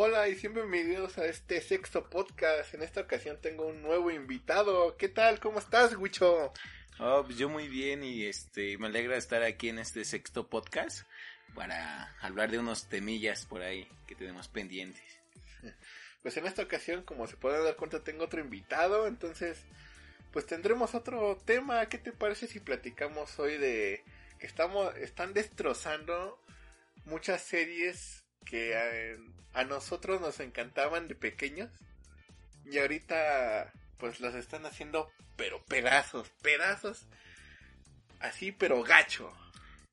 Hola y siempre bienvenidos a este sexto podcast. En esta ocasión tengo un nuevo invitado. ¿Qué tal? ¿Cómo estás, Wicho? Oh, pues yo muy bien y este me alegra estar aquí en este sexto podcast para hablar de unos temillas por ahí que tenemos pendientes. Pues en esta ocasión, como se pueden dar cuenta, tengo otro invitado, entonces pues tendremos otro tema. ¿Qué te parece si platicamos hoy de que estamos están destrozando muchas series que a, nosotros nos encantaban de pequeños y ahorita pues las están haciendo pero pedazos, pedazos así pero gacho.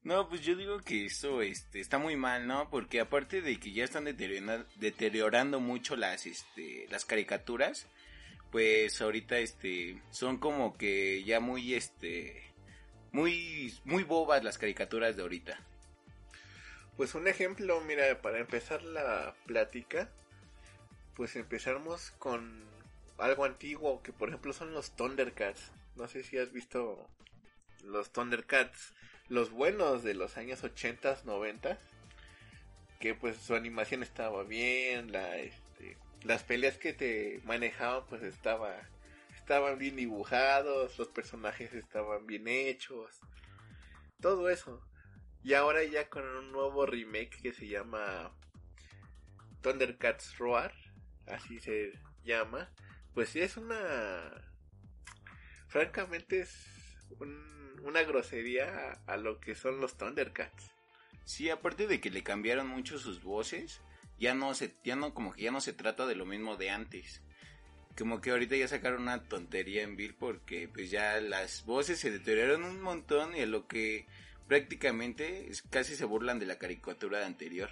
No, pues yo digo que eso este, está muy mal, ¿no? Porque aparte de que ya están deteriorando, deteriorando mucho las, este, las caricaturas, pues ahorita este, son como que ya muy, este, muy, muy bobas las caricaturas de ahorita. Pues un ejemplo, mira, para empezar la plática, pues empezamos con algo antiguo, que por ejemplo son los Thundercats. No sé si has visto los Thundercats los buenos de los años 80, 90, que pues su animación estaba bien, la, este, las peleas que te manejaban pues estaba, estaban bien dibujados, los personajes estaban bien hechos, todo eso. Y ahora ya con un nuevo remake que se llama Thundercats Roar, así se llama, pues sí es una... Francamente es un una grosería a, lo que son los Thundercats. Sí, aparte de que le cambiaron mucho sus voces, ya no se, ya no, como que ya no se trata de lo mismo de antes. Como que ahorita ya sacaron una tontería en Bill porque pues ya las voces se deterioraron un montón y a lo que prácticamente casi se burlan de la caricatura anterior.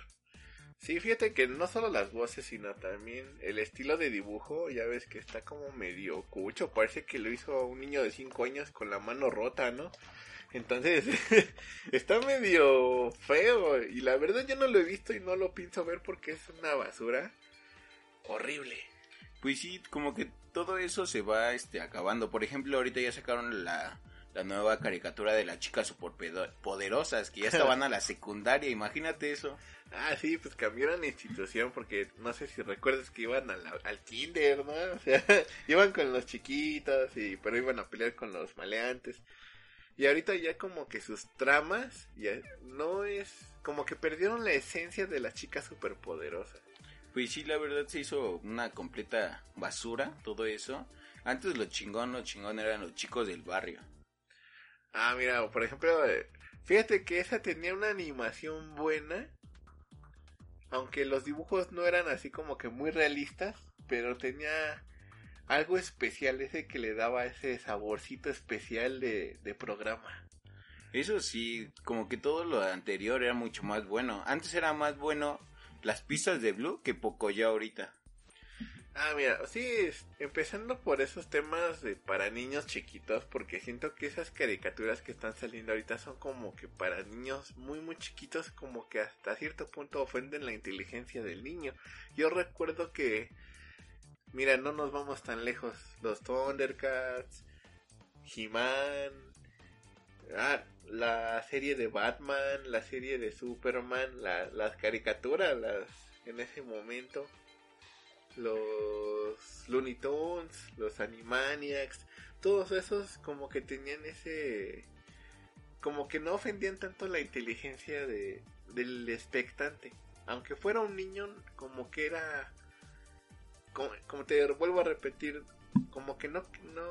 Sí, fíjate que no solo las voces, sino también el estilo de dibujo, ya ves que está como medio cucho, parece que lo hizo un niño de 5 años con la mano rota, ¿no? Entonces, está medio feo y la verdad yo no lo he visto y no lo pienso ver porque es una basura horrible. Pues sí, como que todo eso se va este acabando. Por ejemplo, ahorita ya sacaron la, la nueva caricatura de las chicas superpoderosas que ya estaban a la secundaria, imagínate eso. Ah, sí, pues cambiaron de institución porque no sé si recuerdas que iban al kinder, ¿no? O sea, iban con los chiquitos y pero iban a pelear con los maleantes. Y ahorita ya como que sus tramas ya no es como que perdieron la esencia de las chicas superpoderosas. Pues sí, la verdad se hizo una completa basura todo eso. Antes lo chingón, lo chingón eran los chicos del barrio. Ah, mira, por ejemplo, eh, fíjate que esa tenía una animación buena aunque los dibujos no eran así como que muy realistas, pero tenía algo especial ese que le daba ese saborcito especial de, programa. Eso sí, como que todo lo anterior era mucho más bueno. Antes era más bueno las pistas de Blue que poco ya ahorita. Ah, mira, sí, empezando por esos temas de para niños chiquitos, porque siento que esas caricaturas que están saliendo ahorita son como que para niños muy muy chiquitos, como que hasta cierto punto ofenden la inteligencia del niño. Yo recuerdo que, mira, no nos vamos tan lejos, los Thundercats, He-Man, ah, la serie de Batman, la serie de Superman, las caricaturas, las en ese momento los Looney Tunes, los Animaniacs, todos esos como que tenían ese como que no ofendían tanto la inteligencia de, del expectante. Aunque fuera un niño, como que era como, te vuelvo a repetir, como que no, no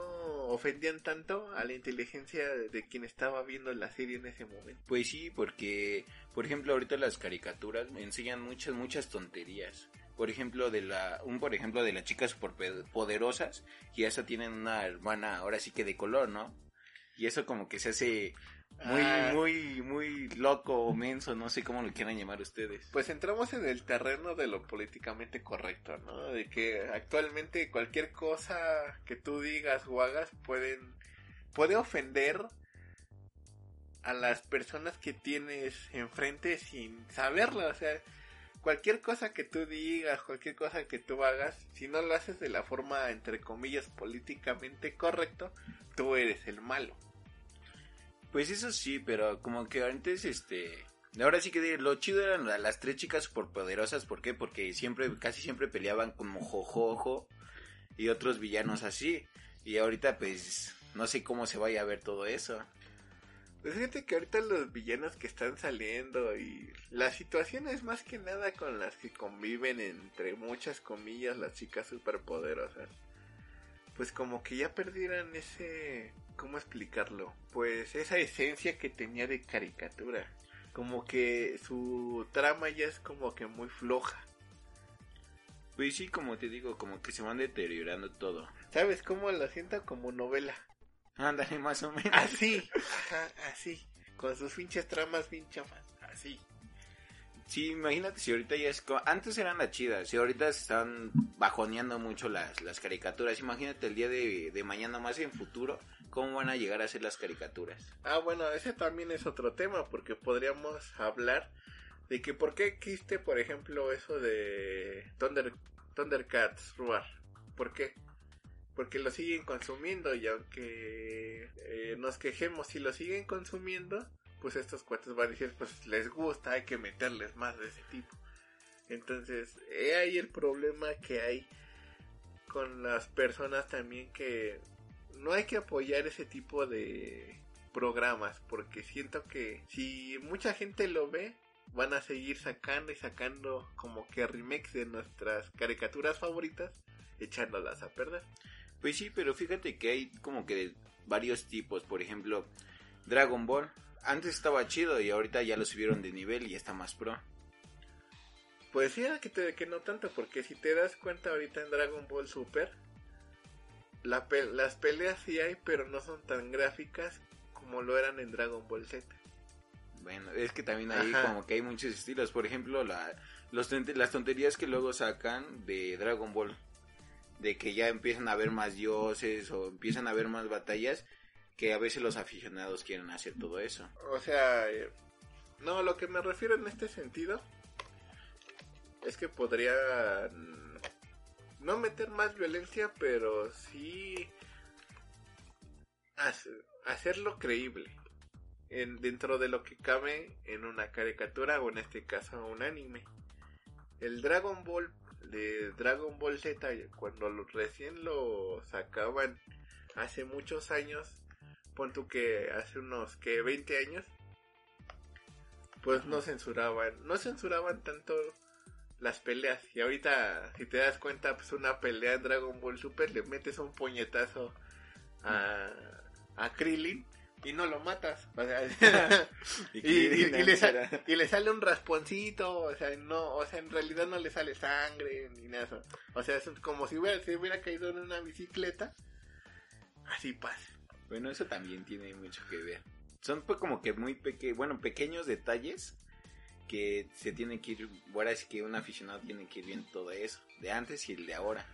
ofendían tanto a la inteligencia de quien estaba viendo la serie en ese momento. Pues sí, porque, por ejemplo, ahorita las caricaturas me enseñan muchas, muchas tonterías por ejemplo de la un por ejemplo de las chicas poderosas y esa tienen una hermana ahora sí que de color no y eso como que se hace muy ah. muy muy loco o menso no sé cómo lo quieran llamar ustedes. Pues entramos en el terreno de lo políticamente correcto no de que actualmente cualquier cosa que tú digas o hagas pueden puede ofender a las personas que tienes enfrente sin saberlo o sea cualquier cosa que tú digas, cualquier cosa que tú hagas, si no lo haces de la forma, entre comillas, políticamente correcto, tú eres el malo. Pues eso sí, pero como que antes, este, Ahora sí que lo chido eran las tres chicas superpoderosas, ¿por qué? Porque siempre, casi siempre peleaban como Jojojo y otros villanos así. Y ahorita pues no sé cómo se vaya a ver todo eso. Pues fíjate que ahorita los villanos que están saliendo y la situación es más que nada con las que conviven entre muchas comillas las chicas superpoderosas. Pues como que ya perdieran ese... ¿Cómo explicarlo? Pues esa esencia que tenía de caricatura. Como que su trama ya es como que muy floja. Pues sí, como te digo, como que se van deteriorando todo. ¿Sabes cómo lo siento? Como novela. Ándale, más o menos. Así, ajá, así. Con sus pinches tramas bien chafas, así. Sí, imagínate si ahorita ya es... Antes eran las chidas y ahorita se están bajoneando mucho las, las caricaturas. Imagínate el día de, de mañana más en futuro, cómo van a llegar a ser las caricaturas. Ah, bueno, ese también es otro tema porque podríamos hablar de que por qué existe, por ejemplo, eso de Thunder, Thundercats Roar. ¿Por qué? Porque lo siguen consumiendo y aunque eh, nos quejemos si lo siguen consumiendo, pues estos cuates van a decir, pues les gusta, hay que meterles más de ese tipo. Entonces, he ahí el problema que hay con las personas también que no hay que apoyar ese tipo de programas porque siento que si mucha gente lo ve van a seguir sacando y sacando como que remakes de nuestras caricaturas favoritas echándolas a perder. Pues sí, pero fíjate que hay como que varios tipos. Por ejemplo, Dragon Ball. Antes estaba chido y ahorita ya lo subieron de nivel y está más pro. Pues sí, que, te, que no tanto, porque si te das cuenta ahorita en Dragon Ball Super, la las peleas sí hay, pero no son tan gráficas como lo eran en Dragon Ball Z. Bueno, es que también ahí como que hay muchos estilos. Por ejemplo, la, los, las tonterías que luego sacan de Dragon Ball de que ya empiezan a haber más dioses o empiezan a haber más batallas que a veces los aficionados quieren hacer todo eso. O sea, eh, no, lo que me refiero en este sentido es que podría no meter más violencia, pero sí hacerlo creíble en, dentro de lo que cabe en una caricatura o en este caso un anime. El Dragon Ball de Dragon Ball Z, cuando recién lo sacaban hace muchos años, pon tú que hace unos que 20 años, pues no censuraban, no censuraban tanto las peleas. Y ahorita, si te das cuenta, pues una pelea en Dragon Ball Super le metes un puñetazo a, a Krillin y no lo matas. y, le sale un rasponcito, o sea, no, o sea, en realidad no le sale sangre ni nada. O sea, es como si hubiera, si hubiera caído en una bicicleta. Así pasa. Bueno, eso también tiene mucho que ver. Son pues como que muy pequeños, bueno, pequeños detalles que se tiene que ir, ahora es que un aficionado tiene que ir viendo todo eso, de antes y el de ahora.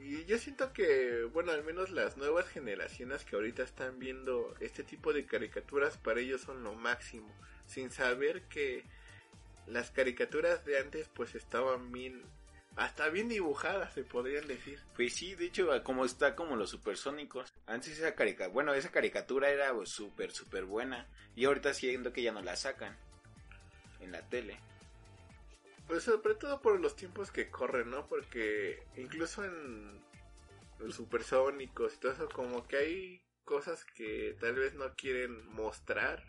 Y yo siento que, bueno, al menos las nuevas generaciones que ahorita están viendo este tipo de caricaturas, para ellos son lo máximo, sin saber que las caricaturas de antes pues estaban bien, hasta bien dibujadas se podrían decir. Pues sí, de hecho, como está como los supersónicos. Antes esa caricatura, bueno, esa caricatura era súper, súper buena. Y ahorita siento que ya no la sacan en la tele. Pues sobre todo por los tiempos que corren, ¿no? Porque incluso en los supersónicos y todo eso, como que hay cosas que tal vez no quieren mostrar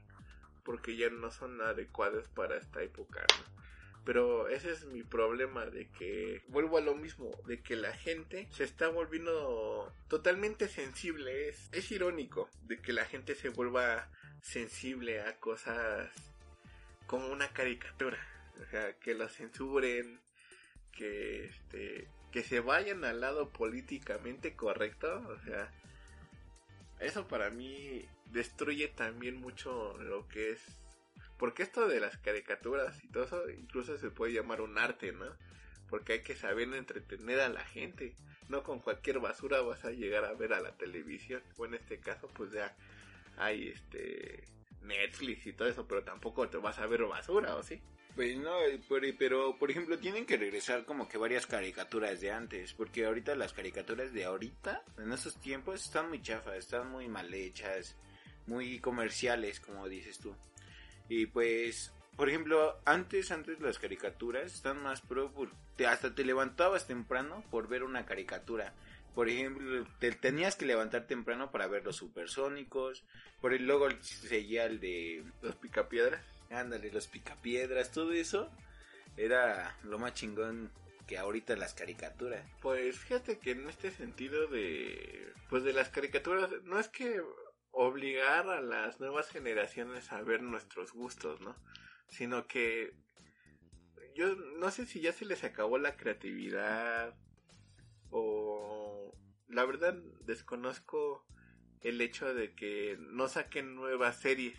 porque ya no son adecuadas para esta época, ¿no? Pero ese es mi problema de que vuelvo a lo mismo, de que la gente se está volviendo totalmente sensible. Es, es irónico de que la gente se vuelva sensible a cosas como una caricatura. O sea, que lo censuren, que este que se vayan al lado políticamente correcto, o sea, eso para mí destruye también mucho lo que es porque esto de las caricaturas y todo eso incluso se puede llamar un arte, ¿no? Porque hay que saber entretener a la gente. No con cualquier basura vas a llegar a ver a la televisión. O en este caso, pues ya hay este Netflix y todo eso, pero tampoco te vas a ver basura, ¿o sí? Pues no, pero, por ejemplo tienen que regresar como que varias caricaturas de antes, porque ahorita las caricaturas de ahorita, en esos tiempos, están muy chafas, están muy mal hechas, muy comerciales, como dices tú. Y pues por ejemplo, antes, antes las caricaturas están más pro, porque hasta te levantabas temprano por ver una caricatura. Por ejemplo, te tenías que levantar temprano para ver los supersónicos. Por el luego seguía el de los picapiedras. Ándale, los picapiedras, todo eso era lo más chingón que ahorita las caricaturas. Pues fíjate que en este sentido de pues de las caricaturas no es que obligar a las nuevas generaciones a ver nuestros gustos, ¿no? Sino que yo no sé si ya se les acabó la creatividad o la verdad desconozco el hecho de que no saquen nuevas series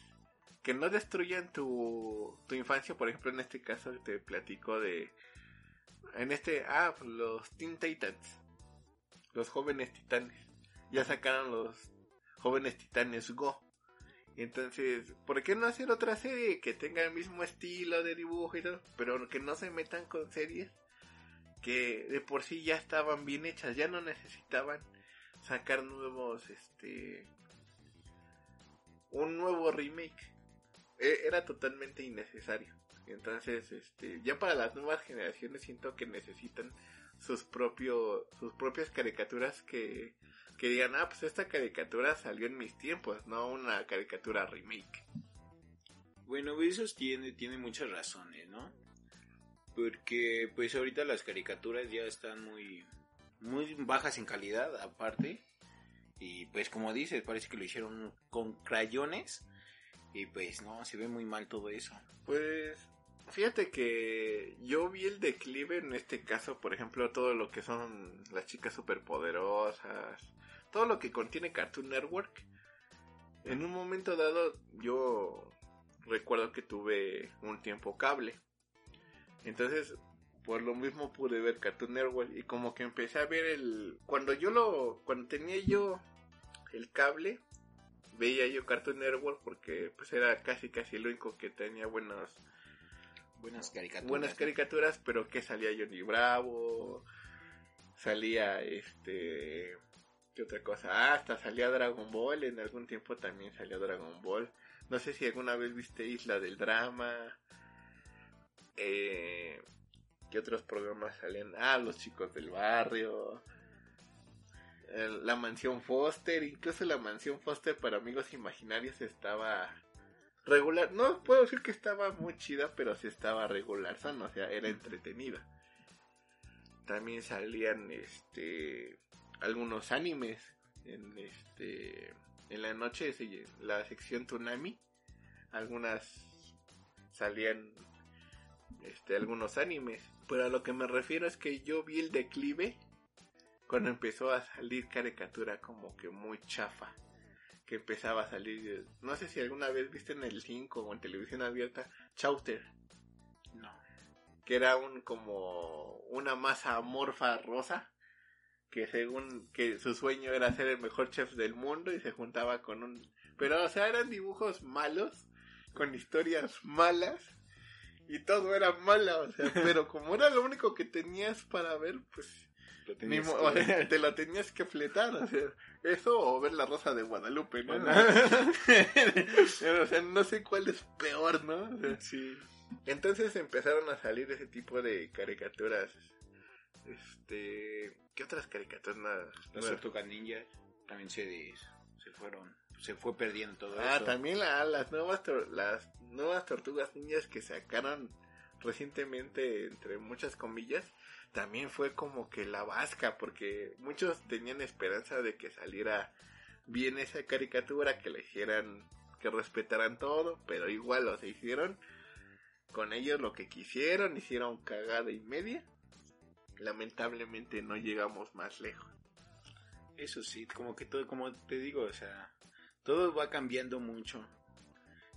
que no destruyan tu, tu infancia, por ejemplo, en este caso te platico de en este ah, los Teen Titans, los jóvenes titanes. Ya sacaron los jóvenes titanes Go. Entonces, ¿por qué no hacer otra serie que tenga el mismo estilo de dibujo y todo, pero que no se metan con series que de por sí ya estaban bien hechas, ya no necesitaban sacar nuevos, este, un nuevo remake. E, era totalmente innecesario. Entonces, este, ya para las nuevas generaciones siento que necesitan sus propios, sus propias caricaturas que, que digan, ah, pues esta caricatura salió en mis tiempos, no una caricatura remake. Bueno, eso tiene, tiene muchas razones, ¿no? Porque pues ahorita las caricaturas ya están muy, muy bajas en calidad, aparte. Y pues como dices, parece que lo hicieron con crayones. Y pues no, se ve muy mal todo eso. Pues fíjate que yo vi el declive en este caso, por ejemplo, todo lo que son las chicas superpoderosas, todo lo que contiene Cartoon Network. En un momento dado yo recuerdo que tuve un tiempo cable. Entonces, por lo mismo pude ver Cartoon Network y como que empecé a ver el cuando yo lo cuando tenía yo el cable veía yo Cartoon Network porque pues era casi casi el único que tenía buenas buenas caricaturas buenas caricaturas pero que salía Johnny Bravo salía este qué otra cosa ah, hasta salía Dragon Ball en algún tiempo también salió Dragon Ball. No sé si alguna vez viste Isla del Drama eh, ¿qué otros programas salían ah los chicos del barrio la mansión Foster, incluso la mansión Foster para amigos imaginarios estaba regular. No puedo decir que estaba muy chida, pero sí estaba regular, o sea, era entretenida. También salían este algunos animes en este en la noche la sección Tsunami algunas salían este algunos animes, pero a lo que me refiero es que yo vi el declive cuando empezó a salir caricatura como que muy chafa. Que empezaba a salir, no sé si alguna vez viste en el 5 o en televisión abierta, Chowder. No. Que era un como una masa amorfa rosa. Que según que su sueño era ser el mejor chef del mundo y se juntaba con un... Pero o sea, eran dibujos malos, con historias malas y todo era malo, o sea, pero como era lo único que tenías para ver, pues te lo tenías que fletar, o sea, eso o ver la rosa de Guadalupe, ¿no? o sea, no sé cuál es peor, ¿no? sí. Entonces empezaron a salir ese tipo de caricaturas. Este, ¿qué otras caricaturas? Nada. Las tortugas ninja también se, se fueron, se fue perdiendo todo ah, también las nuevas las nuevas tortugas ninjas que sacaron recientemente entre muchas comillas también fue como que la vasca, porque muchos tenían esperanza de que saliera bien esa caricatura, que le hicieran, que respetaran todo, pero igual lo se hicieron con ellos lo que quisieron, hicieron cagada y media. Lamentablemente no llegamos más lejos. Eso sí, como que todo, como te digo, o sea, todo va cambiando mucho.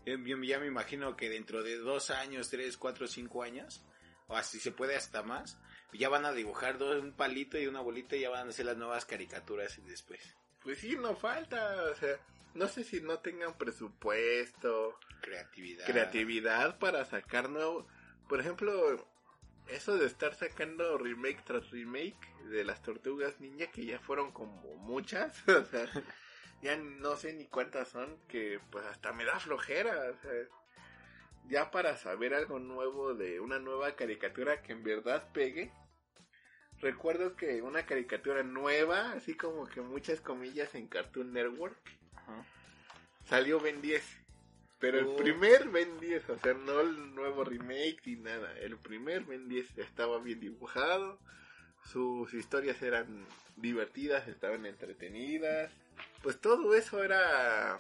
Ya me imagino que dentro de dos años, tres, cuatro, cinco años, o así se puede hasta más, ya van a dibujar dos, un palito y una bolita y ya van a hacer las nuevas caricaturas después. Pues sí, no falta, o sea, no sé si no tengan presupuesto, creatividad, creatividad para sacar nuevo, por ejemplo, eso de estar sacando remake tras remake de las tortugas ninja que ya fueron como muchas, o sea, ya no sé ni cuántas son, que pues hasta me da flojera, o sea, ya para saber algo nuevo de una nueva caricatura que en verdad pegue, recuerdo que una caricatura nueva, así como que muchas comillas en Cartoon Network, salió Ben 10. Pero el Oh. primer Ben 10, o sea, no el nuevo remake ni nada. El primer Ben 10 estaba bien dibujado, sus historias eran divertidas, estaban entretenidas. Pues todo eso era...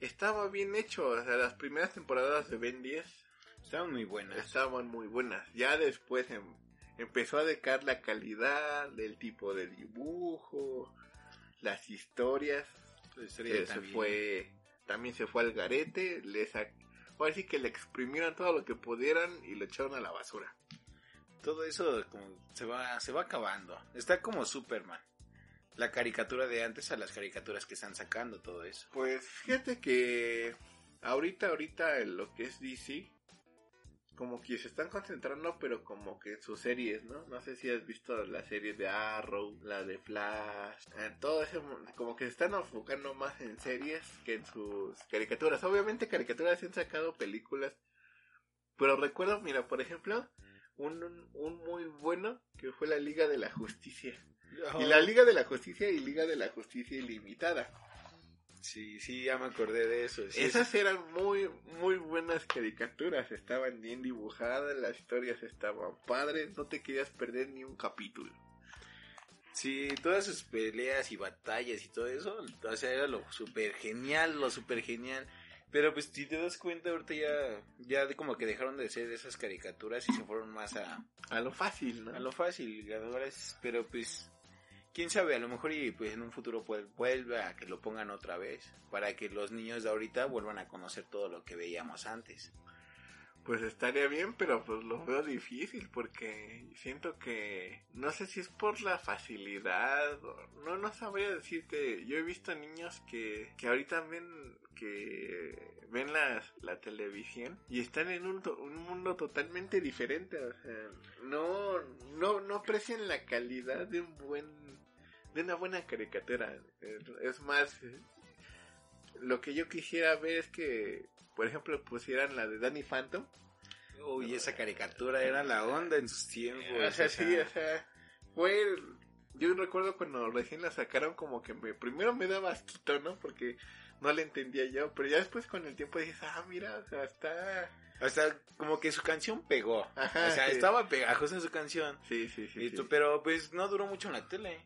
Estaba bien hecho, o sea, las primeras temporadas de Ben 10 Estaban muy buenas. estaban muy buenas. Ya después em- empezó a decaer la calidad del tipo de dibujo, las historias. La historia Eh, se también. fue, también se fue al garete. Le sac- ahora sí que le exprimieron todo lo que pudieran y lo echaron a la basura. Todo eso como se va, se va acabando. Está como Superman. La caricatura de antes a las caricaturas que están sacando, todo eso. Pues fíjate que ahorita, ahorita en lo que es DC, como que se están concentrando, pero como que en sus series, ¿no? No sé si has visto la serie de Arrow, la de Flash, eh, todo eso, como que se están enfocando más en series que en sus caricaturas. Obviamente caricaturas se han sacado películas, pero recuerdo, mira, por ejemplo, un, un, un muy bueno que fue la Liga de la Justicia. Y la Liga de la Justicia y Liga de la Justicia Ilimitada. Sí, sí, ya me acordé de eso. sí, Esas eran muy, muy buenas caricaturas, estaban bien dibujadas, las historias estaban padres, no te querías perder ni un capítulo. Sí, todas sus peleas y batallas y todo eso, o sea, era lo súper genial, lo súper genial. Pero pues si te das cuenta, ahorita ya, ya de como que dejaron de ser esas caricaturas y se fueron más a, A lo fácil, ¿no? a lo fácil, es- pero pues, quién sabe, a lo mejor y pues en un futuro vuelve a que lo pongan otra vez, para que los niños de ahorita vuelvan a conocer todo lo que veíamos antes. Pues estaría bien, pero pues lo veo difícil porque siento que no sé si es por la facilidad, o- no no sabría decirte. Yo he visto niños que que ahorita ven que ven la, la televisión y están en un, un mundo totalmente diferente, o sea, no no no aprecian la calidad de un buen de una buena caricatura. Es, más eh, lo que yo quisiera ver es que por ejemplo, pusieran la de Danny Phantom. Uy, esa caricatura era la onda en sus tiempos. o sea, sí, o sea, fue... Yo recuerdo cuando recién la sacaron como que me, primero me daba asquito, ¿no? Porque no la entendía yo, pero ya después con el tiempo dices, ah, mira, o sea, está... O sea, como que su canción pegó. Ajá, o sea, sí. estaba pegajosa su canción. Sí, sí, sí. Y sí. Pero pues no duró mucho en la tele.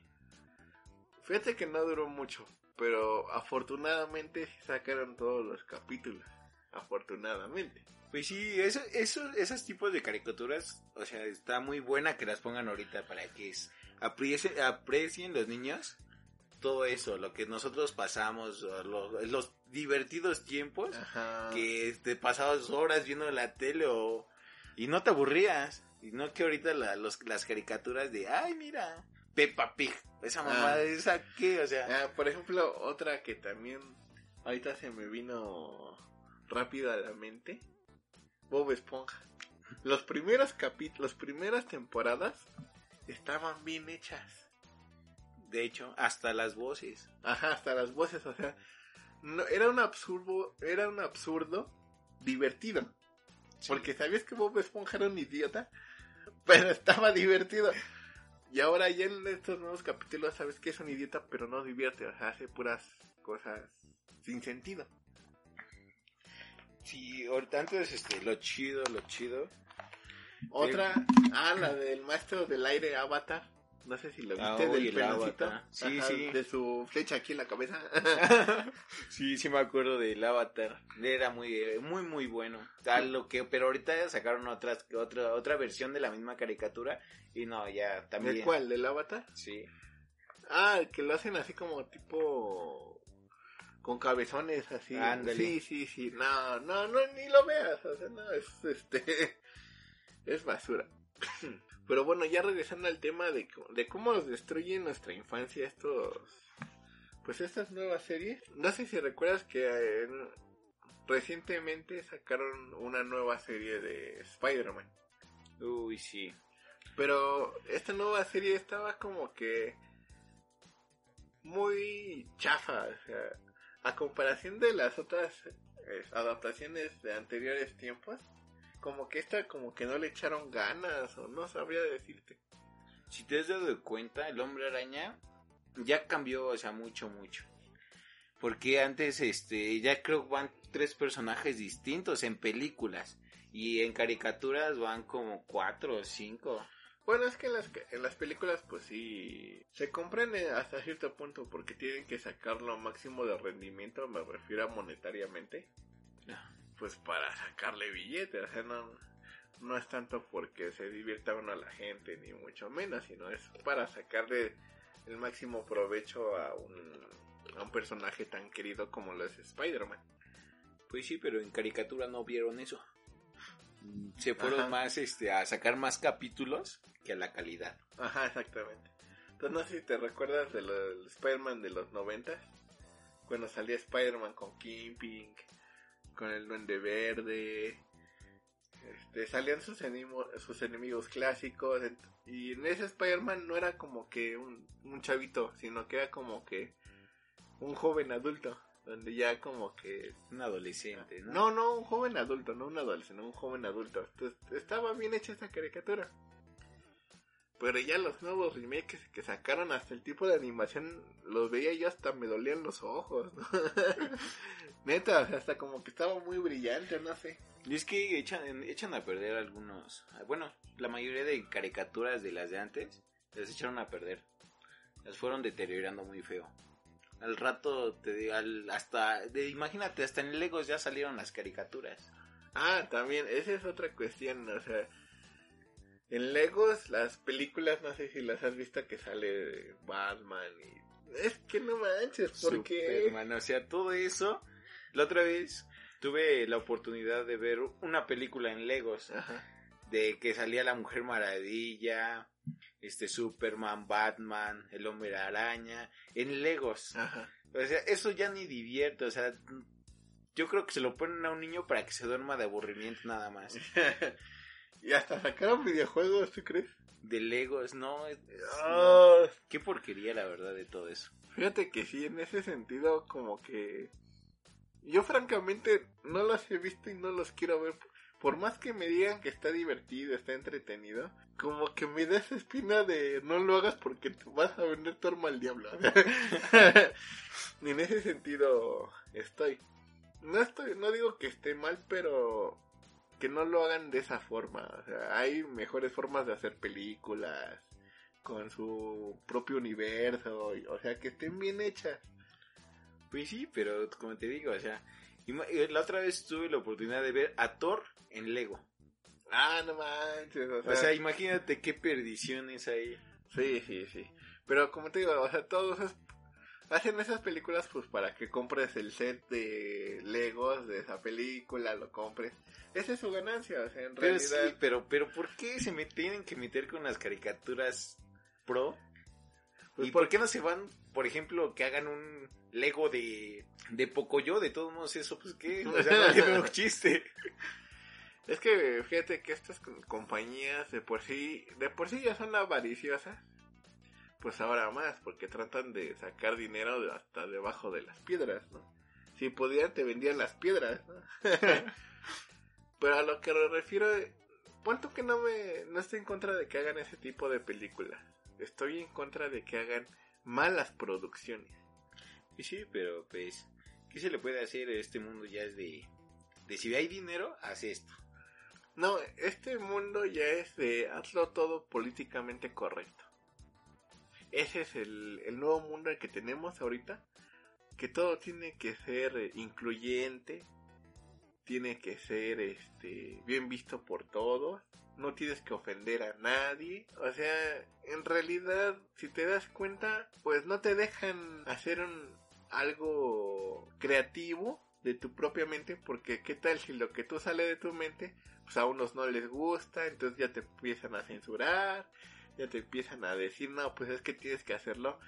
Fíjate que no duró mucho, pero afortunadamente sacaron todos los capítulos. Afortunadamente. Pues sí, eso, eso, esos tipos de caricaturas, o sea, está muy buena que las pongan ahorita para que es- aprecien, aprecien los niños todo eso, lo que nosotros pasamos, o lo- los divertidos tiempos Ajá. que te pasabas horas viendo la tele o y no te aburrías y no que ahorita la- los, las caricaturas de ay mira Peppa Pig esa mamá Ah. esa qué o sea Ah, por ejemplo, otra que también ahorita se me vino rápido a la mente. Bob Esponja. Los primeros capítulos, las primeras temporadas estaban bien hechas. de hecho hasta las voces Ajá, hasta las voces, o sea, no, era un absurdo, era un absurdo divertido. Porque sabías que Bob Esponja era un idiota, pero estaba divertido. Y ahora ya en estos nuevos capítulos sabes que es un idiota, pero no divierte, o sea, hace puras cosas sin sentido. sí ahorita antes este lo chido lo chido Otra, ah, la del maestro del aire Avatar. No sé si lo Ah, viste, del el peloncito. Sí, Ajá, sí. De su flecha aquí en la cabeza. sí sí me acuerdo del Avatar era muy muy muy bueno a lo que pero ahorita sacaron otras otra otra versión de la misma caricatura y no ya también ¿De cuál? ¿Del Avatar? sí Ah, que lo hacen así como tipo con cabezones así. Ándale. Sí, sí, sí. No, no, no, ni lo veas. O sea, no, es este. es basura. Pero bueno, ya regresando al tema de, de cómo nos destruyen nuestra infancia estos. Pues estas nuevas series. No sé si recuerdas que eh, recientemente sacaron una nueva serie de Spider-Man. uy sí Pero esta nueva serie estaba como que muy chafa, o sea, a comparación de las otras eh, adaptaciones de anteriores tiempos, como que esta como que no le echaron ganas o no sabría decirte. Si te has dado cuenta, el hombre araña ya cambió, o sea, mucho, mucho. Porque antes, este, ya creo que van tres personajes distintos en películas. Y en caricaturas van como cuatro o cinco. Bueno, es que en las, en las películas pues sí se comprende hasta cierto punto porque tienen que sacar lo máximo de rendimiento, me refiero a monetariamente, pues para sacarle billete, o sea, no, no es tanto porque se divierta uno a la gente, ni mucho menos, sino es para sacarle el máximo provecho a un, a un personaje tan querido como lo es Spider-Man. Pues sí, pero en caricatura no vieron eso. Se fueron más este, a sacar más capítulos que a la calidad. Ajá, exactamente. Entonces no sé si te recuerdas de del Spider-Man de los 90 cuando salía Spider-Man con Kingpin, con el Duende Verde, este, salían sus, sus enemigos clásicos y en ese Spider-Man no era como que un, un chavito, sino que era como que un joven adulto donde ya como que un adolescente, ¿no? No, no, un joven adulto, no un adolescente, un joven adulto. Entonces, estaba bien hecha esa caricatura. Pero ya los nuevos remakes que sacaron hasta el tipo de animación los veía yo hasta me dolían los ojos. Neta, hasta como que estaba muy brillante, no sé. Y es que echan, echan a perder algunos, bueno, la mayoría de caricaturas de las de antes las echaron a perder. Las fueron deteriorando muy feo. Al rato, te al, hasta, de, imagínate, hasta en Legos ya salieron las caricaturas. Ah, también, esa es otra cuestión, o sea, en Legos las películas, no sé si las has visto que sale Batman y... Es que no manches, porque... Superman, o sea, todo eso, la otra vez tuve la oportunidad de ver una película en Legos, de que salía la Mujer Maravilla, este Superman, Batman, el Hombre Araña, en Legos. O sea, eso ya ni divierte, o sea, yo creo que se lo ponen a un niño para que se duerma de aburrimiento nada más. y hasta sacaron videojuegos, ¿tú crees? De Legos, no, ah. qué porquería la verdad de todo eso. Fíjate que sí, en ese sentido como que yo francamente no los he visto y no los quiero ver por más que me digan que está divertido, está entretenido, como que me da esa espina de no lo hagas porque vas a vender tu arma al diablo. en ese sentido estoy. No estoy, no digo que esté mal, pero que no lo hagan de esa forma. Hay mejores formas de hacer películas con su propio universo, o sea, que estén bien hechas. Pues sí, pero como te digo, o sea, la otra vez tuve la oportunidad de ver a Thor en Lego. Ah, no manches. O sea, imagínate qué perdiciones hay. Sí, sí, sí. Pero como te digo, o sea, todos hacen esas películas pues para que compres el set de Legos de esa película, lo compres. Esa es su ganancia, o sea, en pero Sí, pero, pero ¿por qué se me tienen que meter con las caricaturas pro? Pues ¿Y por qué no se van, por ejemplo, que hagan un Lego de, de Pocoyo? De todos modos, eso, pues qué, o sea, no le veo chiste. Es que fíjate que estas compañías de por sí, de por sí ya son avariciosas. Pues ahora más, porque tratan de sacar dinero hasta debajo de las piedras, ¿no? Si pudieran te vendían las piedras, ¿no? Pero a lo que me refiero, ¿cuánto que no me no estoy en contra de que hagan ese tipo de películas. Estoy en contra de que hagan malas producciones. Y sí, pero pues, ¿qué se le puede hacer? Este mundo ya es de, de si hay dinero, haz esto. No, este mundo ya es de hazlo todo políticamente correcto. Ese es el, nuevo mundo que tenemos ahorita. Que todo tiene que ser incluyente. Tiene que ser este bien visto por todos. No tienes que ofender a nadie. O sea, en realidad, si te das cuenta, pues no te dejan hacer un, algo creativo de tu propia mente. Porque qué tal si lo que tú sale de tu mente pues a unos no les gusta, entonces ya te empiezan a censurar, ya te empiezan a decir, no, pues es que tienes que hacerlo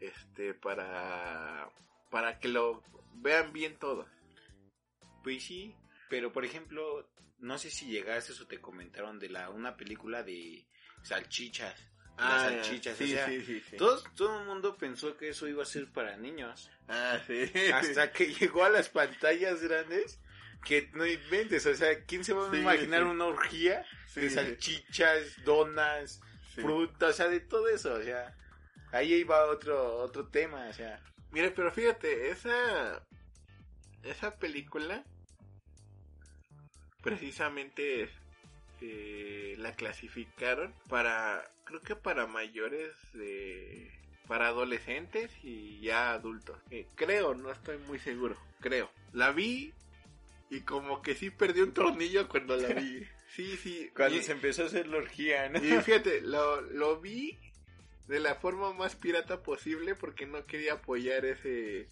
este para para que lo vean bien todos. Pues sí, pero por ejemplo, no sé si llegaste o te comentaron de la una película de salchichas Ah, las salchichas. sí, o sea, sí, sí, sí. Todo, todo el mundo pensó que eso iba a ser para niños. Ah, sí. Hasta que llegó a las pantallas grandes, que no inventes, o sea, ¿quién se va a Sí, imaginar sí. una orgía de salchichas, donas, frutas, o sea, de todo eso, o sea, ahí iba otro, otro tema, o sea, Mira, pero fíjate, esa esa película precisamente eh, la clasificaron para creo que para mayores de para adolescentes y ya adultos. Eh, creo, no estoy muy seguro. Creo. La vi y como que sí perdí un tornillo cuando la vi. Sí, sí. cuando y- se empezó a hacer la orgía, ¿no? y fíjate, lo, lo vi de la forma más pirata posible porque no quería apoyar ese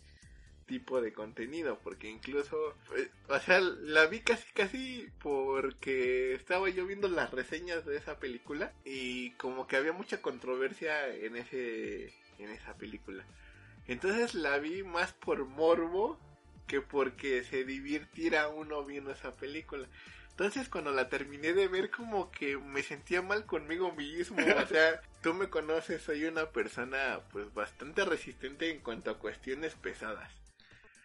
tipo de contenido. Porque incluso, eh, o sea, la vi casi casi porque estaba yo viendo las reseñas de esa película y como que había mucha controversia en ese en esa película. Entonces la vi más por morbo que porque se divirtiera uno viendo esa película. Entonces cuando la terminé de ver como que me sentía mal conmigo mismo, o sea, tú me conoces, soy una persona pues bastante resistente en cuanto a cuestiones pesadas.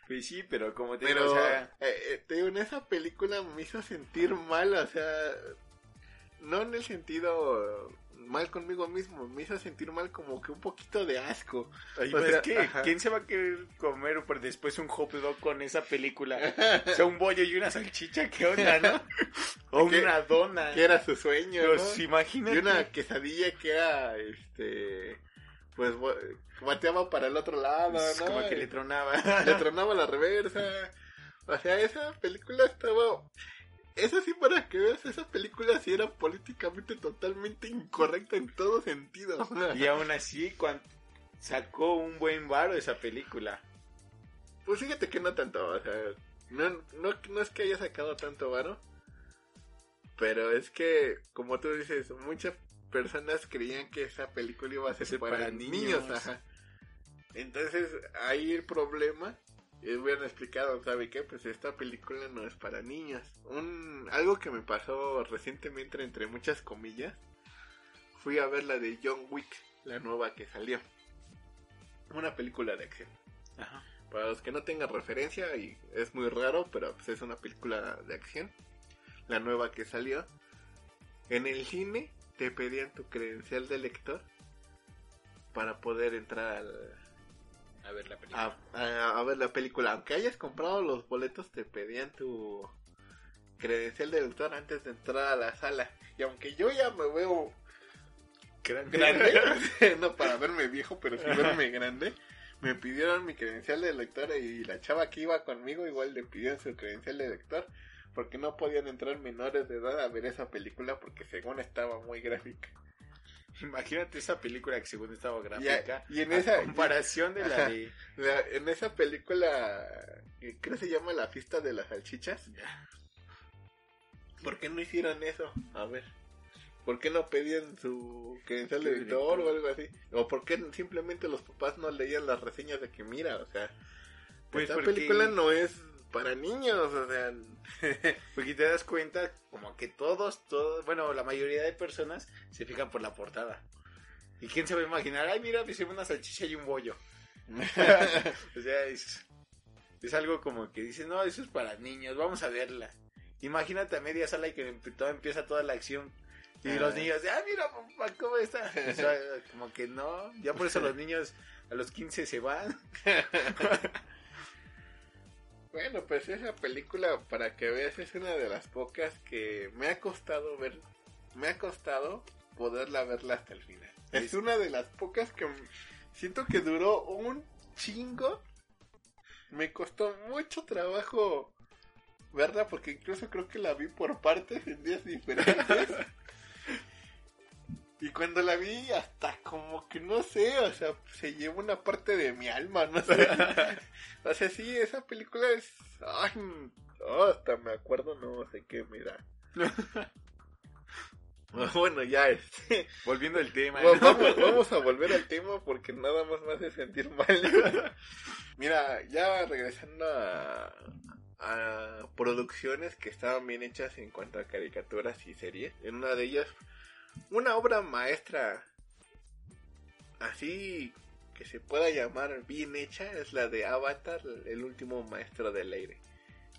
Pues sí, pero como te Pero digo, o sea, eh, eh, te digo, en esa película me hizo sentir mal, o sea, no en el sentido mal conmigo mismo, me hizo sentir mal como que un poquito de asco. Ay, O sea, ¿qué? ajá. ¿quién se va a querer comer por después un hot dog con esa película? O sea, un bollo y una salchicha, ¿qué onda, no? O una dona. que era su sueño, ¿no? Pues imagínate. Y una quesadilla que era, este, pues bateaba para el otro lado, ¿no? Como que le tronaba. le tronaba la reversa. O sea, esa película estaba... Eso sí, para que veas, esa película sí era políticamente totalmente incorrecta en todo sentido. Y aún así, sacó un buen varo esa película. Pues fíjate que no tanto, o sea, no, no, no es que haya sacado tanto varo, pero es que, como tú dices, muchas personas creían que esa película iba a ser Ser para, para niños, niños. ajá. Entonces, ahí el problema, y hubieran explicado, ¿sabe qué? Pues esta película no es para niños. Un, algo que me pasó recientemente, entre muchas comillas, fui a ver la de John Wick, la nueva que salió. Una película de acción. Ajá. Para los que no tengan referencia, y es muy raro, pero pues es una película de acción. La nueva que salió. En el cine te pedían tu credencial de lector para poder entrar al- A ver la película. a, a- a ver la película. Aunque hayas comprado los boletos, te pedían tu credencial de lector antes de entrar a la sala. Y aunque yo ya me veo Grande. grande, no para verme viejo, pero sí verme grande. Me pidieron mi credencial de lector y la chava que iba conmigo igual le pidieron su credencial de lector porque no podían entrar menores de edad a ver esa película porque según estaba muy gráfica. Imagínate esa película que según estaba gráfica. y en a esa- comparación de la Ajá. de. La- en esa película, que creo se llama La fiesta de las salchichas, ¿por qué no hicieron eso? A ver. ¿Por qué no pedían su credencial de lector. o algo así? ¿O por qué simplemente los papás no leían las reseñas de que mira, o sea, Pues esta película no es para niños, o sea, Porque te das cuenta, como que todos, todos, bueno, la mayoría de personas se fijan por la portada. ¿Y quién se va a imaginar? Ay, mira, me hicieron una salchicha y un bollo. o sea, es, es algo como que dices, no, eso es para niños, vamos a verla. Imagínate a media sala y que todo empieza toda la acción. Y Ah. los niños, ah, mira, papá, ¿cómo está? O sea, como que no, ya por eso los niños a los 15 se van. Bueno, pues esa película, para que veas, es una de las pocas que me ha costado ver, me ha costado poderla verla hasta el final. Es una de las pocas que siento que duró un chingo. Me costó mucho trabajo verla porque incluso creo que la vi por partes en días diferentes. Y cuando la vi, hasta como que no sé, o sea, se llevó una parte de mi alma, no sé. o sea, sí, esa película es. Ay, oh, hasta me acuerdo, no sé qué, mira. bueno, ya este. Volviendo al tema. Va- Vamos, vamos a volver al tema porque nada más me hace sentir mal. Mira, ya regresando a, a producciones que estaban bien hechas en cuanto a caricaturas y series. En una de ellas, una obra maestra así que se pueda llamar bien hecha es la de Avatar, el último maestro del aire.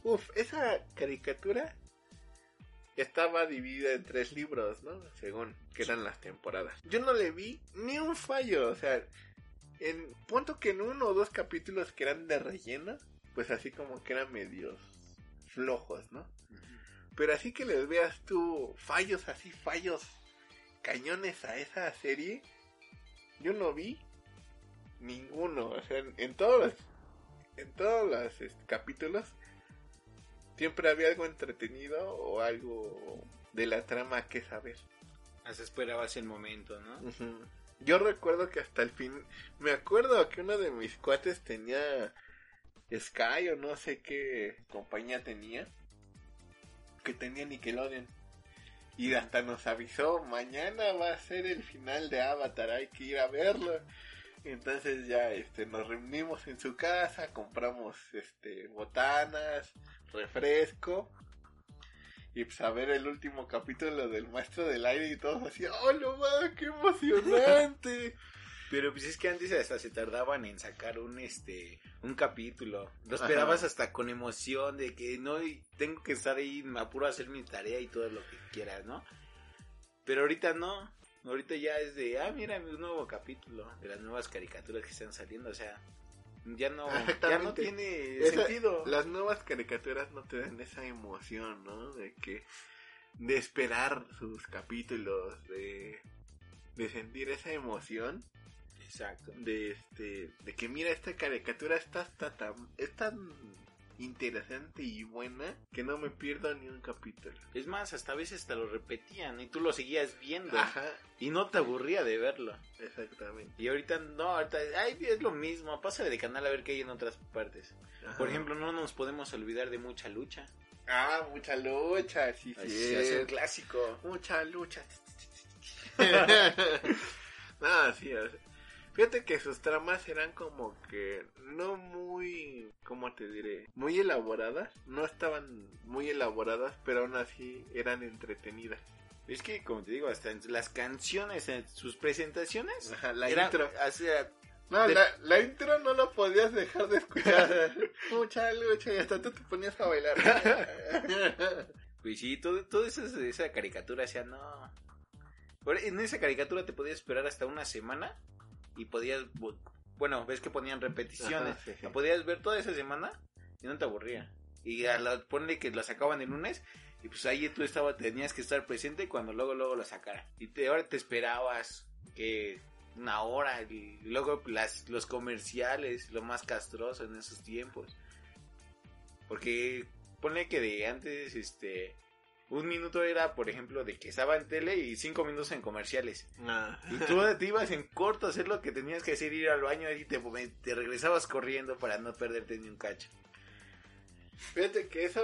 Uf, esa caricatura estaba dividida en tres libros, ¿no? Según que eran las temporadas. Yo no le vi ni un fallo, o sea, en punto que en uno o dos capítulos que eran de relleno, pues así como que eran medios flojos, ¿no? Pero así que les veas tú fallos así, fallos cañones a esa serie, yo no vi ninguno, o sea, en, en todos los, en todos los este, capítulos siempre había algo entretenido o algo de la trama que saber. Hasta esperabas el momento, ¿no? Yo recuerdo que hasta el fin, me acuerdo que uno de mis cuates tenía Sky o no sé qué compañía tenía, que tenía Nickelodeon. Y hasta nos avisó, mañana va a ser el final de Avatar, hay que ir a verlo. Entonces ya este nos reunimos en su casa, compramos este botanas, refresco y pues a ver el último capítulo del Maestro del Aire y todos así, ¡oh, no va, qué emocionante! Pero pues es que antes hasta se tardaban en sacar un este un capítulo. Lo esperabas Ajá. hasta con emoción de que no tengo que estar ahí, me apuro a hacer mi tarea y todo lo que quieras, ¿no? Pero ahorita no. Ahorita ya es de, ah, mira, un nuevo capítulo de las nuevas caricaturas que están saliendo, o sea, ya no ya no tiene Esa- sentido. Las nuevas caricaturas no te dan esa emoción, ¿no? De que de esperar sus capítulos, de de sentir esa emoción Exacto. de este de que mira esta caricatura está, está tan es tan interesante y buena que no me pierdo ni un capítulo. Es más, hasta a veces te lo repetían y tú lo seguías viendo Ajá, y no te aburría de verlo. exactamente. Y ahorita no, ahorita ay, es lo mismo, pásale de canal a ver qué hay en otras partes. Ajá. Por ejemplo, no nos podemos olvidar de mucha lucha. ah, mucha lucha, sí, sí. es un clásico. Mucha lucha. no, sí, fíjate que sus tramas eran como que no muy, ¿cómo te diré? Muy elaboradas, no estaban muy elaboradas, pero aún así eran entretenidas. Es que, como te digo, hasta en las canciones, en sus presentaciones, Ajá, la intro. No, de- la, la intro no la podías dejar de escuchar. Mucha lucha y hasta tú te ponías a bailar. pues sí, todo, todo eso, esa caricatura, o sea, no. En esa caricatura te podías esperar hasta una semana y podías, bu- bueno, ves que ponían repeticiones, Ajá, sí, sí. la podías ver toda esa semana y no te aburría. Y a la, ponle que lo sacaban el lunes y pues ahí tú estaba, tenías que estar presente cuando luego luego lo sacara. Y te, ahora te esperabas que una hora y luego las, los comerciales, lo más castroso en esos tiempos. Porque ponle que de antes, este, un minuto era, por ejemplo, de que estaba en tele y cinco minutos en comerciales. Ah. Y tú te ibas en corto a hacer lo que tenías que hacer, ir al baño y te, te regresabas corriendo para no perderte ni un cacho. Fíjate que eso.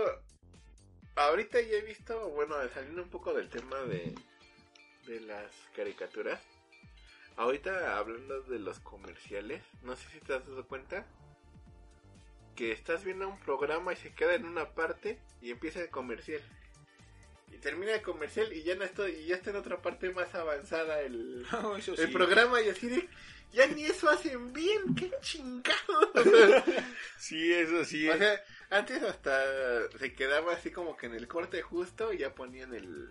Ahorita ya he visto, bueno, saliendo un poco del tema de, de las caricaturas. Ahorita hablando de los comerciales, no sé si te has dado cuenta que estás viendo un programa y se queda en una parte y empieza el comercial. Y termina el comercial y ya no estoy, y ya está en otra parte más avanzada el, el programa y así de ya ni eso hacen bien, qué chingados. Sí, eso sí. O sea, antes hasta se quedaba así como que en el corte justo y ya ponían el,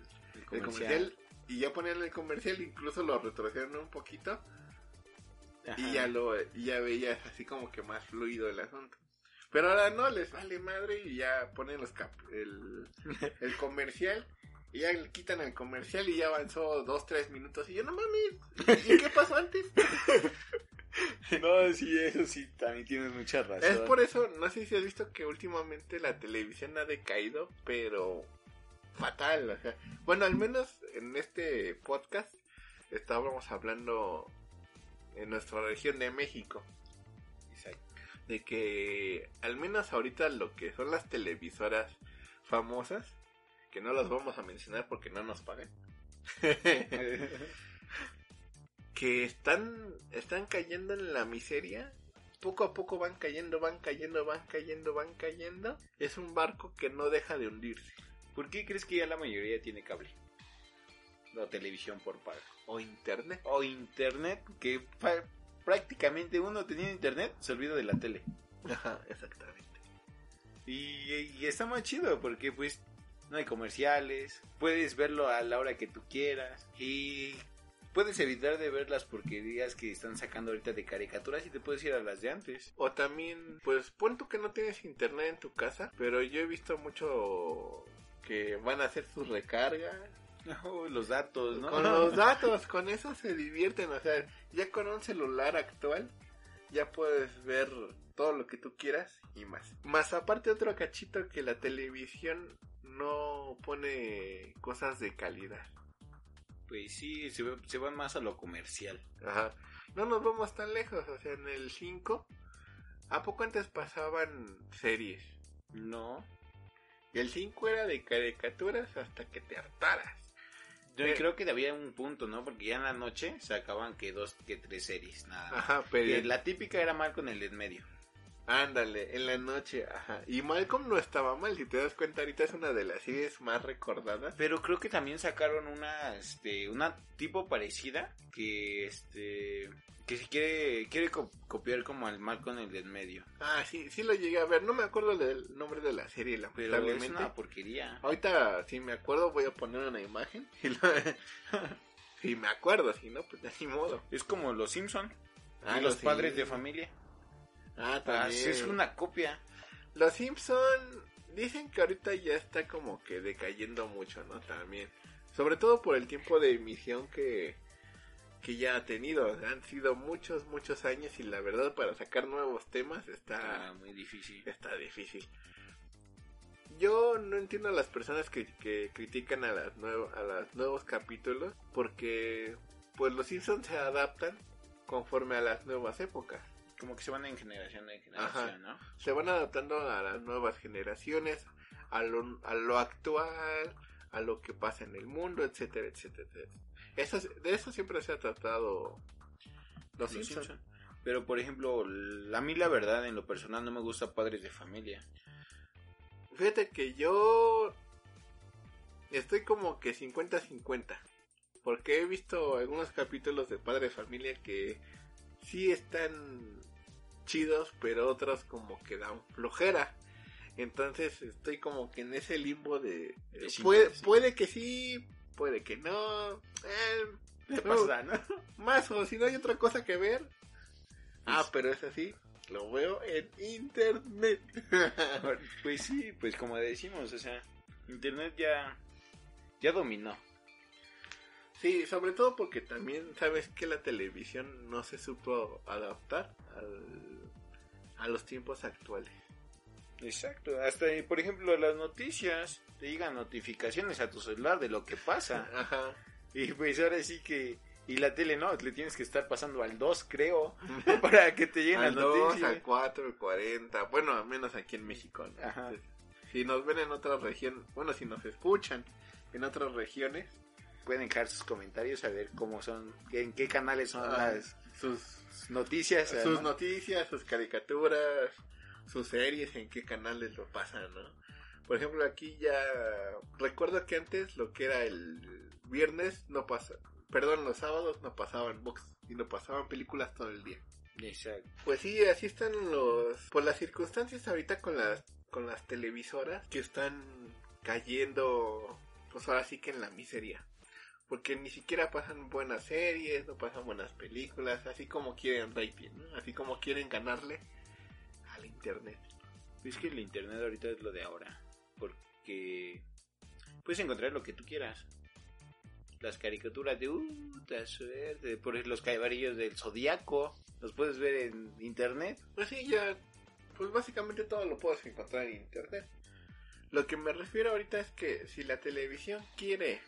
el comercial. y ya ponían el comercial, incluso lo retrocedieron un poquito y ya lo y ya veías así como que más fluido el asunto. Pero ahora no, les vale madre y ya ponen los cap el, el comercial y ya le quitan el comercial y ya avanzó dos, tres minutos y yo no mames, ¿y qué pasó antes? No, sí, eso sí, también tienes mucha razón. Es por eso, no sé si has visto que últimamente la televisión ha decaído, pero fatal, o sea, bueno, al menos en este podcast estábamos hablando en nuestra región de México. De que al menos ahorita lo que son las televisoras famosas, que no las vamos a mencionar porque no nos pagan, que están, están cayendo en la miseria. Poco a poco van cayendo, van cayendo, van cayendo, van cayendo. Es un barco que no deja de hundirse. ¿Por qué crees que ya la mayoría tiene cable? o televisión por paga. O internet. O internet, que prácticamente uno teniendo internet se olvida de la tele. Ajá, exactamente. Y, y está más chido porque pues no hay comerciales, puedes verlo a la hora que tú quieras y puedes evitar de ver las porquerías que están sacando ahorita de caricaturas y te puedes ir a las de antes. O también, pues pon tú que no tienes internet en tu casa, pero yo he visto mucho que van a hacer sus recargas. Oh, los datos, ¿no? Con los datos, con eso se divierten. O sea, ya con un celular actual, ya puedes ver todo lo que tú quieras y más. Más aparte otro cachito que la televisión no pone cosas de calidad. Pues sí, se van más a lo comercial. Ajá. No nos vamos tan lejos, o sea, en el 5, ¿a poco antes pasaban series? No. Y el 5 era de caricaturas hasta que te hartaras. Yo Eh. creo que había un punto, ¿no? Porque ya en la noche sacaban que dos, que tres series, nada. más. Ajá, Que pero... la típica era mal con el en medio. Ándale, en la noche, ajá. Y Malcolm no estaba mal, si te das cuenta, ahorita es una de las series más recordadas. Pero creo que también sacaron una, este, una tipo parecida que, este, que si quiere, quiere co- copiar como al mal con el de en medio. Ah, sí, sí lo llegué a ver, no me acuerdo del nombre de la serie, Pero es lamentablemente. una porquería. Ahorita, si me acuerdo, voy a poner una imagen. Y lo- si me acuerdo, si no, pues de ni modo. Es como los Simpson Ah, y los los padres de familia. Ah, Ah, también. es una copia. Los Simpson dicen que ahorita ya está como que decayendo mucho, ¿no? También. Sobre todo por el tiempo de emisión que, que ya ha tenido. Han sido muchos, muchos años y la verdad para sacar nuevos temas está, Ah, muy difícil. está difícil. Yo no entiendo a las personas que, que critican a, las nuevo- a los nuevos capítulos porque pues los Simpsons se adaptan conforme a las nuevas épocas. Como que se van en generación en generación, ¿no? se van adaptando a las nuevas generaciones, a lo, a lo actual, a lo que pasa en el mundo, etcétera, etcétera. etcétera. Eso, de eso siempre se ha tratado los, Los Simpsons. Simpson. Pero, por ejemplo, a mí la verdad, en lo personal, no me gusta Padres de Familia. Fíjate que yo estoy como que 50-50. Porque he visto algunos capítulos de Padre de Familia que sí están chidos, pero otros como que dan flojera. Entonces estoy como que en ese limbo de... De puede, 50, puede que sí, puede que no. eh, ¿Qué no, pasa, no? más o si no hay otra cosa que ver. Ah, pero es así. Lo veo en internet. Pues sí, pues como decimos, o sea, Internet ya, ya dominó. Sí, sobre todo porque también sabes que la televisión no se supo adaptar al- a los tiempos actuales. Exacto, hasta, por ejemplo, las noticias, te llegan notificaciones a tu celular de lo que pasa. Ajá. Y pues ahora sí que... Y la tele no, le tienes que estar pasando al 2, creo, para que te lleguen al las 2, noticias. al 4, al 40. Bueno, al menos aquí en México. ¿no? Ajá. Entonces, si nos ven en otras regiones, bueno, si nos escuchan en otras regiones, Pueden dejar sus comentarios a ver cómo son, en qué canales son ah, las sus, noticias. sus ¿no? noticias, sus caricaturas, sus series, en qué canales lo pasan, ¿no? Por ejemplo, aquí ya recuerdo que antes lo que era el viernes no pasa, perdón, los sábados no pasaban box y no pasaban películas todo el día. Exacto. Pues sí, así están los por las circunstancias ahorita con las con las televisoras que están cayendo pues ahora sí que en la miseria. Porque ni siquiera pasan buenas series, no pasan buenas películas, así como quieren rating, ¿no? así como quieren ganarle internet. Es que el internet ahorita es lo de ahora. Porque puedes encontrar lo que tú quieras. Las caricaturas de uh, la suerte, por los caballeros del zodiaco, los puedes ver en internet. Pues sí, ya, pues básicamente todo lo puedes encontrar en internet. Lo que me refiero ahorita es que si la televisión quiere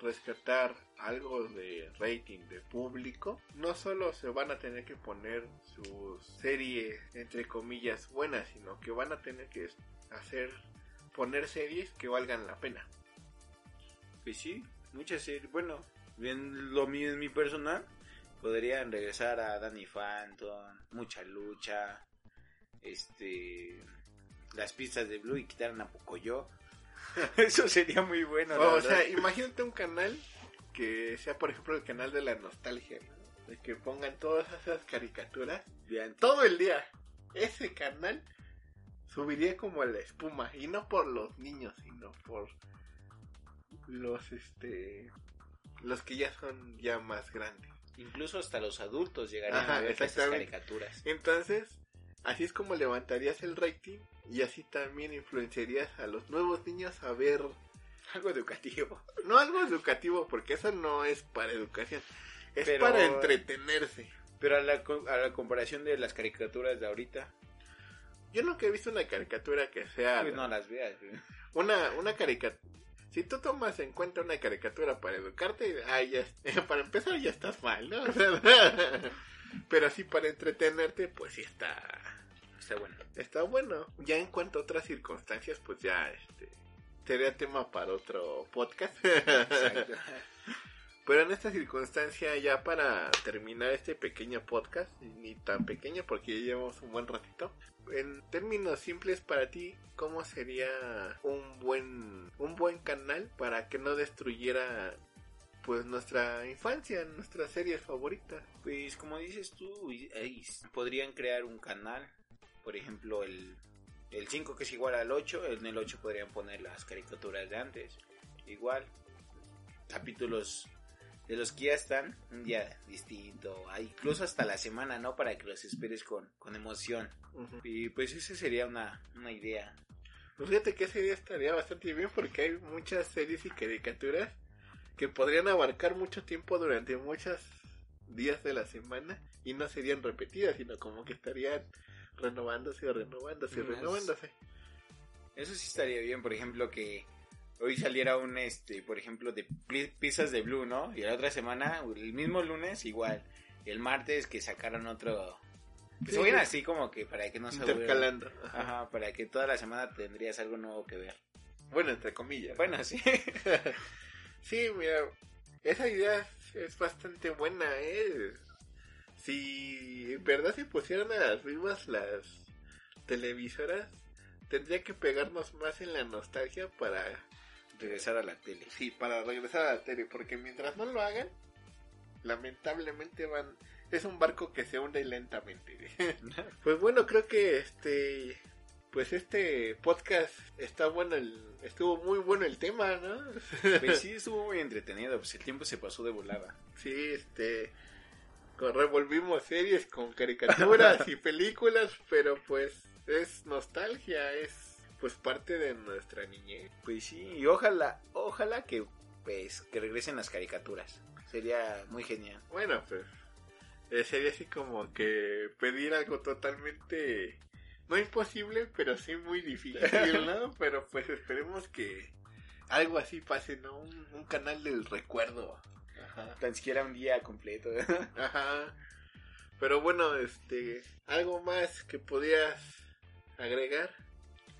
rescatar algo de rating de público, no solo se van a tener que poner sus series entre comillas buenas, sino que van a tener que hacer poner series que valgan la pena. Pues sí, muchas series. Bueno, en lo mío, en mi personal, podrían regresar a Danny Phantom, Mucha Lucha, este, las pistas de Blue y quitaran a Pocoyo. Eso sería muy bueno. o sea, imagínate un canal que sea, por ejemplo, el canal de la nostalgia, ¿no? De que pongan todas esas caricaturas Bien. todo el día. Ese canal subiría como la espuma. Y no por los niños, sino por los, este... Los que ya son ya más grandes. Incluso hasta los adultos llegarían Ajá, a ver esas caricaturas. Entonces, así es como levantarías el rating y así también influenciarías a los nuevos niños a ver Algo educativo. no algo educativo porque eso no es para educación, es Pero- para entretenerse. Pero a la, a la comparación de las caricaturas de ahorita, Yo nunca he visto una caricatura que sea pues no las veas. una una caricatura si tú tomas en cuenta una caricatura para educarte, ah, ya, para empezar ya estás mal, ¿no? O sea, pero sí para entretenerte, pues sí está Está bueno. Está bueno. Ya en cuanto a otras circunstancias, pues ya este sería tema para otro podcast. Exacto. Pero en esta circunstancia, ya para terminar este pequeño podcast, ni tan pequeño porque ya llevamos un buen ratito. En términos simples para ti, ¿cómo sería un buen un buen canal para que no destruyera pues nuestra infancia, nuestras series favoritas? Pues como dices tú, s- podrían crear un canal. Por ejemplo, el, el 5 que es igual al 8, en el 8 podrían poner las caricaturas de antes. Igual, capítulos de los que ya están, un día distinto, ah, incluso hasta la semana, ¿no? Para que los esperes con, con emoción. Y pues esa sería una, una idea. Pues fíjate que esa idea estaría bastante bien porque hay muchas series y caricaturas que podrían abarcar mucho tiempo durante muchos días de la semana y no serían repetidas, sino como que estarían renovándose, renovándose, renovándose. Eso sí estaría bien, por ejemplo, que hoy saliera un, este, por ejemplo, de pi- pizzas de Blue, ¿no? Y la otra semana, el mismo lunes, igual. Y el martes que sacaran otro... Que Sí, se vayan sí. así como que para que no se. Intercalando. Ajá. Ajá, para que toda la semana tendrías algo nuevo que ver. Bueno, entre comillas. Bueno, sí. sí, mira, esa idea es bastante buena, ¿eh? Si en verdad se pusieran a las vivas las televisoras, tendría que pegarnos más en la nostalgia para Regresar a la tele. Sí, para regresar a la tele, porque mientras no lo hagan, lamentablemente van... Es un barco que se hunde lentamente. pues bueno, creo que este... Pues este podcast está bueno, el, estuvo muy bueno el tema, ¿no? Pues sí, estuvo muy entretenido, pues el tiempo se pasó de volada. Sí, este... Revolvimos series con caricaturas y películas, pero pues es nostalgia, es pues parte de nuestra niñez. Pues sí, y ojalá, ojalá que, pues, que regresen las caricaturas. Sería muy genial. Bueno, pues eh, sería así como que pedir algo totalmente no imposible, pero sí muy difícil, ¿no? pero pues esperemos que algo así pase, ¿no? Un, un canal del recuerdo. Ajá. Tan siquiera un día completo. Ajá. Pero bueno, este, algo más que podías agregar.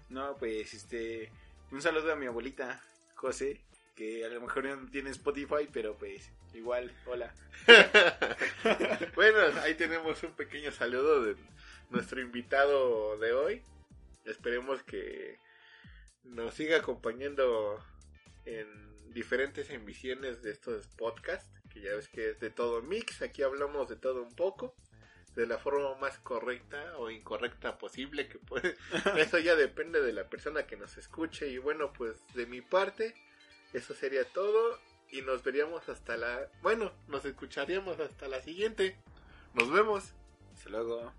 No, pues este. Un saludo a mi abuelita, José, que a lo mejor no tiene Spotify, pero pues igual, hola. bueno, ahí tenemos un pequeño saludo de nuestro invitado de hoy. Esperemos que nos siga acompañando en diferentes emisiones de estos podcasts, que ya ves que es de todo mix, aquí hablamos de todo un poco, de la forma más correcta o incorrecta posible que puede. Eso ya depende de la persona que nos escuche y bueno, pues de mi parte, eso sería todo y nos veríamos hasta la... Bueno, nos escucharíamos hasta la siguiente. Nos vemos. Hasta luego.